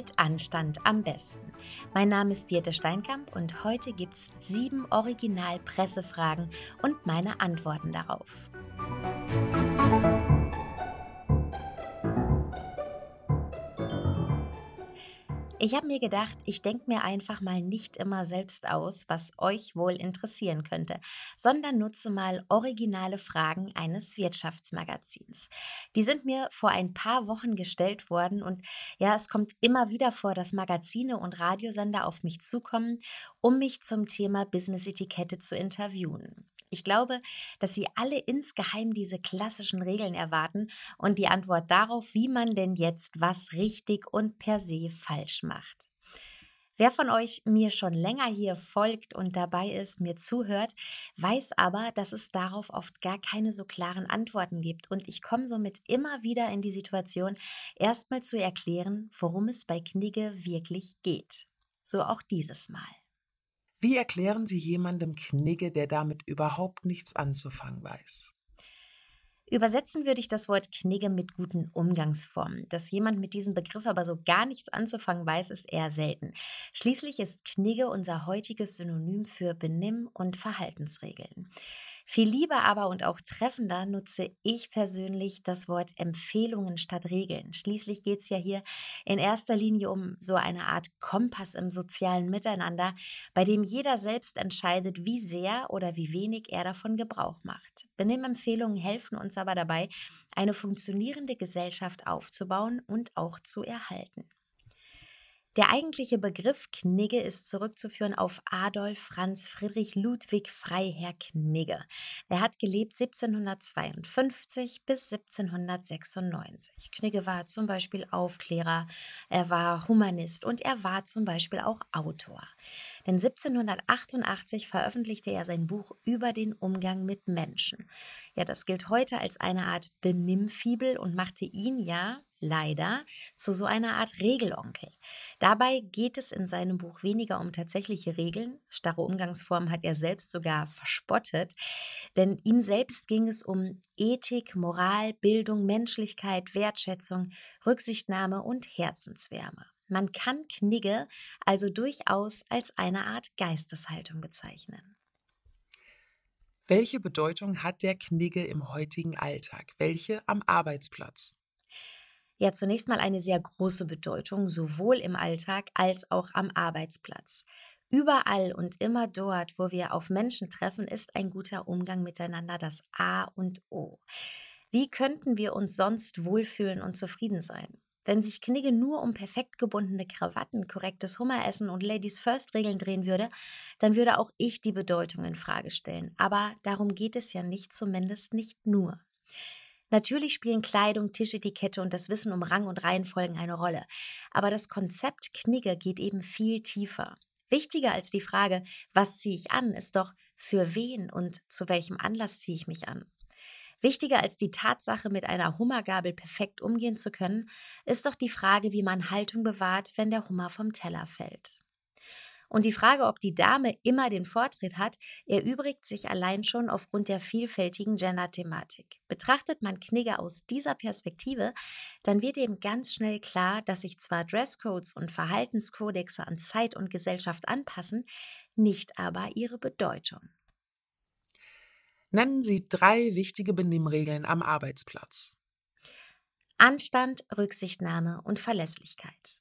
Mit Anstand am besten. Mein Name ist Birte Steinkamp und heute gibt's sieben Original-Pressefragen und meine Antworten darauf. Ich habe mir gedacht, ich denke mir einfach mal nicht immer selbst aus, was euch wohl interessieren könnte, sondern nutze mal originale Fragen eines Wirtschaftsmagazins. Die sind mir vor ein paar Wochen gestellt worden und ja, es kommt immer wieder vor, dass Magazine und Radiosender auf mich zukommen, um mich zum Thema Business-Etikette zu interviewen. Ich glaube, dass Sie alle insgeheim diese klassischen Regeln erwarten und die Antwort darauf, wie man denn jetzt was richtig und per se falsch macht. Wer von euch mir schon länger hier folgt und dabei ist, mir zuhört, weiß aber, dass es darauf oft gar keine so klaren Antworten gibt. Und ich komme somit immer wieder in die Situation, erstmal zu erklären, worum es bei Knigge wirklich geht. So auch dieses Mal. Wie erklären Sie jemandem Knigge, der damit überhaupt nichts anzufangen weiß? Übersetzen würde ich das Wort Knigge mit guten Umgangsformen. Dass jemand mit diesem Begriff aber so gar nichts anzufangen weiß, ist eher selten. Schließlich ist Knigge unser heutiges Synonym für Benimm- und Verhaltensregeln. Viel lieber aber und auch treffender nutze ich persönlich das Wort Empfehlungen statt Regeln. Schließlich geht es ja hier in erster Linie um so eine Art Kompass im sozialen Miteinander, bei dem jeder selbst entscheidet, wie sehr oder wie wenig er davon Gebrauch macht. Benimmempfehlungen helfen uns aber dabei, eine funktionierende Gesellschaft aufzubauen und auch zu erhalten. Der eigentliche Begriff Knigge ist zurückzuführen auf Adolf Franz Friedrich Ludwig Freiherr Knigge. Er hat gelebt 1752 bis 1796. Knigge war zum Beispiel Aufklärer, er war Humanist und er war zum Beispiel auch Autor. Denn 1788 veröffentlichte er sein Buch über den Umgang mit Menschen. Ja, das gilt heute als eine Art Benimmfibel und machte ihn ja leider zu so einer Art Regelonkel. Dabei geht es in seinem Buch weniger um tatsächliche Regeln, starre Umgangsformen hat er selbst sogar verspottet, denn ihm selbst ging es um Ethik, Moral, Bildung, Menschlichkeit, Wertschätzung, Rücksichtnahme und Herzenswärme. Man kann Knigge also durchaus als eine Art Geisteshaltung bezeichnen. Welche Bedeutung hat der Knigge im heutigen Alltag? Welche am Arbeitsplatz? Ja zunächst mal eine sehr große Bedeutung, sowohl im Alltag als auch am Arbeitsplatz. Überall und immer dort, wo wir auf Menschen treffen, ist ein guter Umgang miteinander das A und O. Wie könnten wir uns sonst wohlfühlen und zufrieden sein? Wenn sich Knigge nur um perfekt gebundene Krawatten, korrektes Hummeressen und Ladies First Regeln drehen würde, dann würde auch ich die Bedeutung in Frage stellen. Aber darum geht es ja nicht, zumindest nicht nur. Natürlich spielen Kleidung, Tischetikette und das Wissen um Rang und Reihenfolgen eine Rolle. Aber das Konzept Knigge geht eben viel tiefer. Wichtiger als die Frage, was ziehe ich an, ist doch, für wen und zu welchem Anlass ziehe ich mich an. Wichtiger als die Tatsache, mit einer Hummergabel perfekt umgehen zu können, ist doch die Frage, wie man Haltung bewahrt, wenn der Hummer vom Teller fällt. Und die Frage, ob die Dame immer den Vortritt hat, erübrigt sich allein schon aufgrund der vielfältigen Gender-Thematik. Betrachtet man Knigge aus dieser Perspektive, dann wird eben ganz schnell klar, dass sich zwar Dresscodes und Verhaltenskodexe an Zeit und Gesellschaft anpassen, nicht aber ihre Bedeutung. Nennen Sie drei wichtige Benimmregeln am Arbeitsplatz. Anstand, Rücksichtnahme und Verlässlichkeit.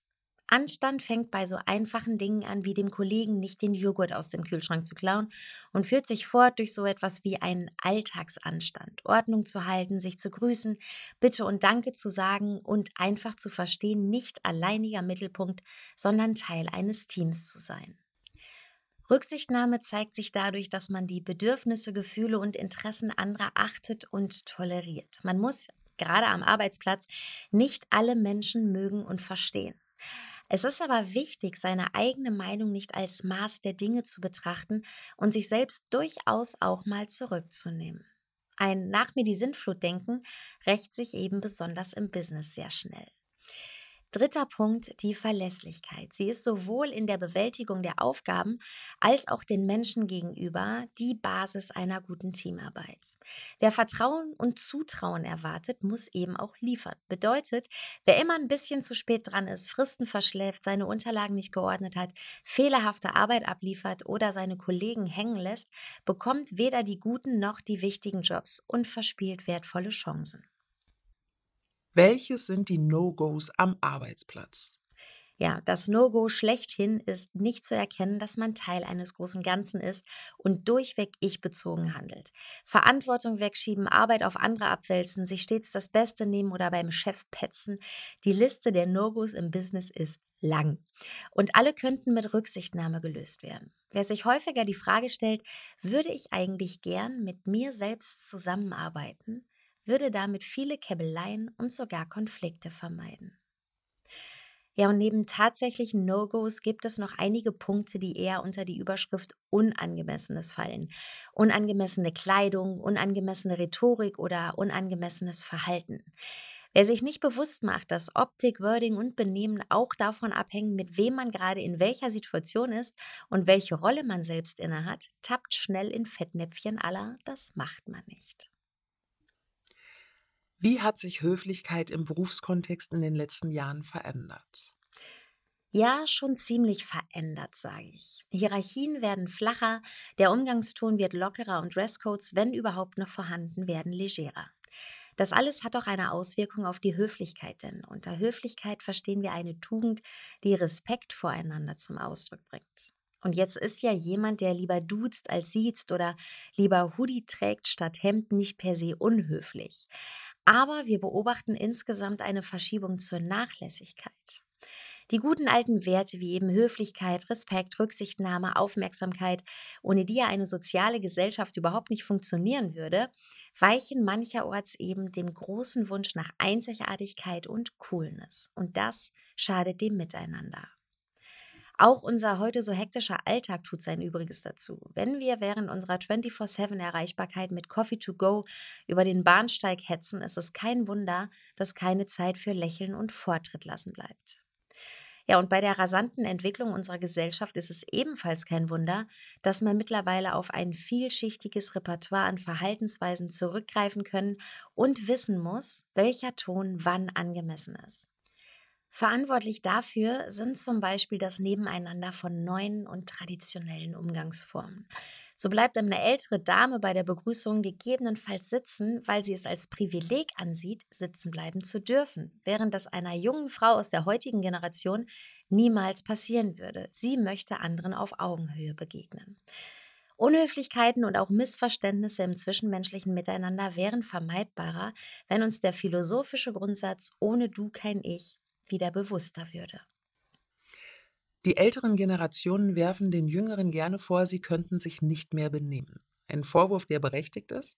Anstand fängt bei so einfachen Dingen an, wie dem Kollegen nicht den Joghurt aus dem Kühlschrank zu klauen und führt sich fort durch so etwas wie einen Alltagsanstand, Ordnung zu halten, sich zu grüßen, Bitte und Danke zu sagen und einfach zu verstehen, nicht alleiniger Mittelpunkt, sondern Teil eines Teams zu sein. Rücksichtnahme zeigt sich dadurch, dass man die Bedürfnisse, Gefühle und Interessen anderer achtet und toleriert. Man muss gerade am Arbeitsplatz nicht alle Menschen mögen und verstehen. Es ist aber wichtig, seine eigene Meinung nicht als Maß der Dinge zu betrachten und sich selbst durchaus auch mal zurückzunehmen. Ein nach mir die Sintflut denken rächt sich eben besonders im Business sehr schnell. Dritter Punkt, die Verlässlichkeit. Sie ist sowohl in der Bewältigung der Aufgaben als auch den Menschen gegenüber die Basis einer guten Teamarbeit. Wer Vertrauen und Zutrauen erwartet, muss eben auch liefern. Bedeutet, wer immer ein bisschen zu spät dran ist, Fristen verschläft, seine Unterlagen nicht geordnet hat, fehlerhafte Arbeit abliefert oder seine Kollegen hängen lässt, bekommt weder die guten noch die wichtigen Jobs und verspielt wertvolle Chancen. Welches sind die No-Gos am Arbeitsplatz? Ja, das No-Go schlechthin ist nicht zu erkennen, dass man Teil eines großen Ganzen ist und durchweg ich-bezogen handelt. Verantwortung wegschieben, Arbeit auf andere abwälzen, sich stets das Beste nehmen oder beim Chef petzen. Die Liste der No-Gos im Business ist lang. Und alle könnten mit Rücksichtnahme gelöst werden. Wer sich häufiger die Frage stellt, würde ich eigentlich gern mit mir selbst zusammenarbeiten, würde damit viele Käbeleien und sogar Konflikte vermeiden. Ja, und neben tatsächlichen No-Gos gibt es noch einige Punkte, die eher unter die Überschrift Unangemessenes fallen. Unangemessene Kleidung, unangemessene Rhetorik oder unangemessenes Verhalten. Wer sich nicht bewusst macht, dass Optik, Wording und Benehmen auch davon abhängen, mit wem man gerade in welcher Situation ist und welche Rolle man selbst innehat, tappt schnell in Fettnäpfchen aller, das macht man nicht. Wie hat sich Höflichkeit im Berufskontext in den letzten Jahren verändert? Ja, schon ziemlich verändert, sage ich. Hierarchien werden flacher, der Umgangston wird lockerer und Dresscodes, wenn überhaupt noch vorhanden, werden legerer. Das alles hat auch eine Auswirkung auf die Höflichkeit, denn unter Höflichkeit verstehen wir eine Tugend, die Respekt voreinander zum Ausdruck bringt. Und jetzt ist ja jemand, der lieber duzt als siezt oder lieber Hoodie trägt statt Hemd, nicht per se unhöflich. Aber wir beobachten insgesamt eine Verschiebung zur Nachlässigkeit. Die guten alten Werte wie eben Höflichkeit, Respekt, Rücksichtnahme, Aufmerksamkeit, ohne die ja eine soziale Gesellschaft überhaupt nicht funktionieren würde, weichen mancherorts eben dem großen Wunsch nach Einzigartigkeit und Coolness. Und das schadet dem Miteinander. Auch unser heute so hektischer Alltag tut sein Übriges dazu. Wenn wir während unserer 24-7-Erreichbarkeit mit Coffee to go über den Bahnsteig hetzen, ist es kein Wunder, dass keine Zeit für Lächeln und Vortritt lassen bleibt. Ja, und bei der rasanten Entwicklung unserer Gesellschaft ist es ebenfalls kein Wunder, dass man mittlerweile auf ein vielschichtiges Repertoire an Verhaltensweisen zurückgreifen können und wissen muss, welcher Ton wann angemessen ist. Verantwortlich dafür sind zum Beispiel das Nebeneinander von neuen und traditionellen Umgangsformen. So bleibt eine ältere Dame bei der Begrüßung gegebenenfalls sitzen, weil sie es als Privileg ansieht, sitzen bleiben zu dürfen, während das einer jungen Frau aus der heutigen Generation niemals passieren würde. Sie möchte anderen auf Augenhöhe begegnen. Unhöflichkeiten und auch Missverständnisse im zwischenmenschlichen Miteinander wären vermeidbarer, wenn uns der philosophische Grundsatz ohne du kein Ich wieder bewusster würde. Die älteren Generationen werfen den Jüngeren gerne vor, sie könnten sich nicht mehr benehmen. Ein Vorwurf, der berechtigt ist?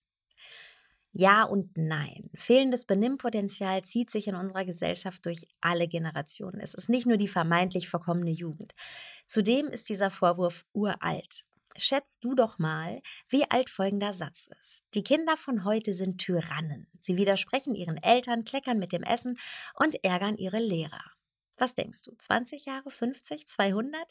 Ja und nein. Fehlendes Benimmpotenzial zieht sich in unserer Gesellschaft durch alle Generationen. Es ist nicht nur die vermeintlich verkommene Jugend. Zudem ist dieser Vorwurf uralt. Schätzt du doch mal, wie alt folgender Satz ist. Die Kinder von heute sind Tyrannen. Sie widersprechen ihren Eltern, kleckern mit dem Essen und ärgern ihre Lehrer. Was denkst du? 20 Jahre, 50, 200?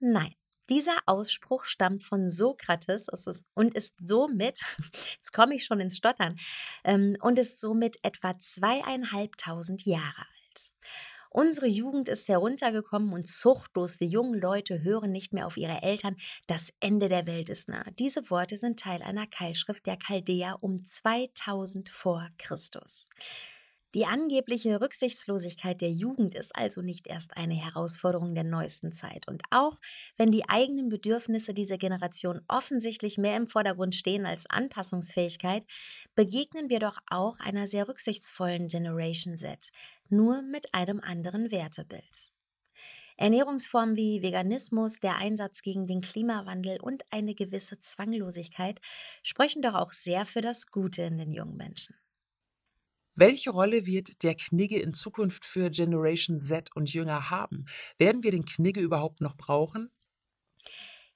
Nein. Dieser Ausspruch stammt von Sokrates und ist somit, jetzt komme ich schon ins Stottern, ähm, und ist somit etwa zweieinhalbtausend Jahre alt. Unsere Jugend ist heruntergekommen und zuchtlos. Die jungen Leute hören nicht mehr auf ihre Eltern. Das Ende der Welt ist nah. Diese Worte sind Teil einer Keilschrift der Chaldäer um 2000 vor Christus. Die angebliche Rücksichtslosigkeit der Jugend ist also nicht erst eine Herausforderung der neuesten Zeit. Und auch wenn die eigenen Bedürfnisse dieser Generation offensichtlich mehr im Vordergrund stehen als Anpassungsfähigkeit, begegnen wir doch auch einer sehr rücksichtsvollen Generation Z, nur mit einem anderen Wertebild. Ernährungsformen wie Veganismus, der Einsatz gegen den Klimawandel und eine gewisse Zwanglosigkeit sprechen doch auch sehr für das Gute in den jungen Menschen. Welche Rolle wird der Knigge in Zukunft für Generation Z und Jünger haben? Werden wir den Knigge überhaupt noch brauchen?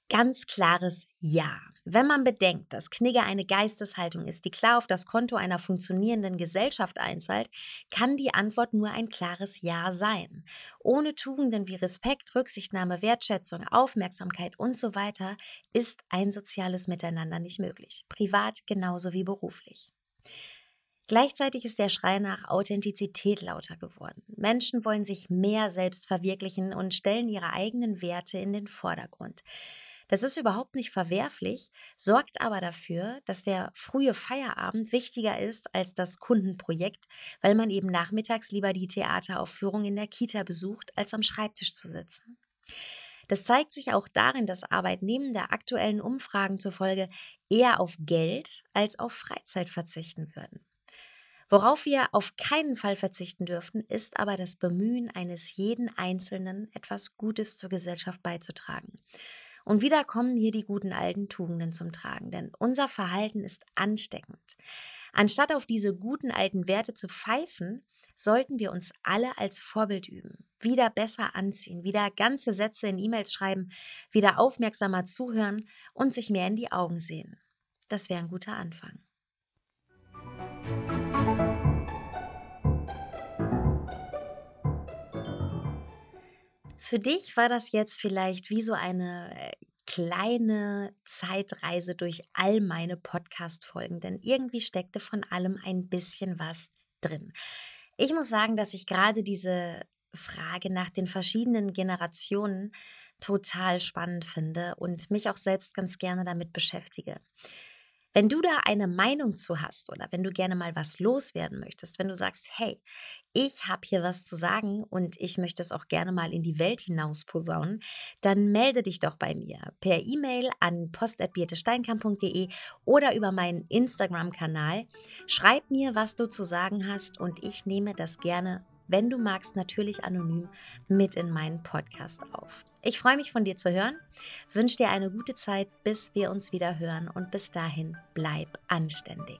Ganz klares Ja. Wenn man bedenkt, dass Knigge eine Geisteshaltung ist, die klar auf das Konto einer funktionierenden Gesellschaft einzahlt, kann die Antwort nur ein klares Ja sein. Ohne Tugenden wie Respekt, Rücksichtnahme, Wertschätzung, Aufmerksamkeit und so weiter ist ein soziales Miteinander nicht möglich. Privat genauso wie beruflich. Gleichzeitig ist der Schrei nach Authentizität lauter geworden. Menschen wollen sich mehr selbst verwirklichen und stellen ihre eigenen Werte in den Vordergrund. Das ist überhaupt nicht verwerflich, sorgt aber dafür, dass der frühe Feierabend wichtiger ist als das Kundenprojekt, weil man eben nachmittags lieber die Theateraufführung in der Kita besucht, als am Schreibtisch zu sitzen. Das zeigt sich auch darin, dass Arbeitnehmende aktuellen Umfragen zufolge eher auf Geld als auf Freizeit verzichten würden. Worauf wir auf keinen Fall verzichten dürften, ist aber das Bemühen eines jeden Einzelnen, etwas Gutes zur Gesellschaft beizutragen. Und wieder kommen hier die guten alten Tugenden zum Tragen, denn unser Verhalten ist ansteckend. Anstatt auf diese guten alten Werte zu pfeifen, sollten wir uns alle als Vorbild üben, wieder besser anziehen, wieder ganze Sätze in E-Mails schreiben, wieder aufmerksamer zuhören und sich mehr in die Augen sehen. Das wäre ein guter Anfang. Für dich war das jetzt vielleicht wie so eine äh, kleine Zeitreise durch all meine Podcast-Folgen, denn irgendwie steckte von allem ein bisschen was drin. Ich muss sagen, dass ich gerade diese Frage nach den verschiedenen Generationen total spannend finde und mich auch selbst ganz gerne damit beschäftige. Wenn du da eine Meinung zu hast oder wenn du gerne mal was loswerden möchtest, wenn du sagst, hey, ich habe hier was zu sagen und ich möchte es auch gerne mal in die Welt hinaus posaunen, dann melde dich doch bei mir per E-Mail an post.birtesteinkamp.de oder über meinen Instagram-Kanal. Schreib mir, was du zu sagen hast und ich nehme das gerne wenn du magst, natürlich anonym mit in meinen Podcast auf. Ich freue mich von dir zu hören, wünsche dir eine gute Zeit, bis wir uns wieder hören und bis dahin bleib anständig.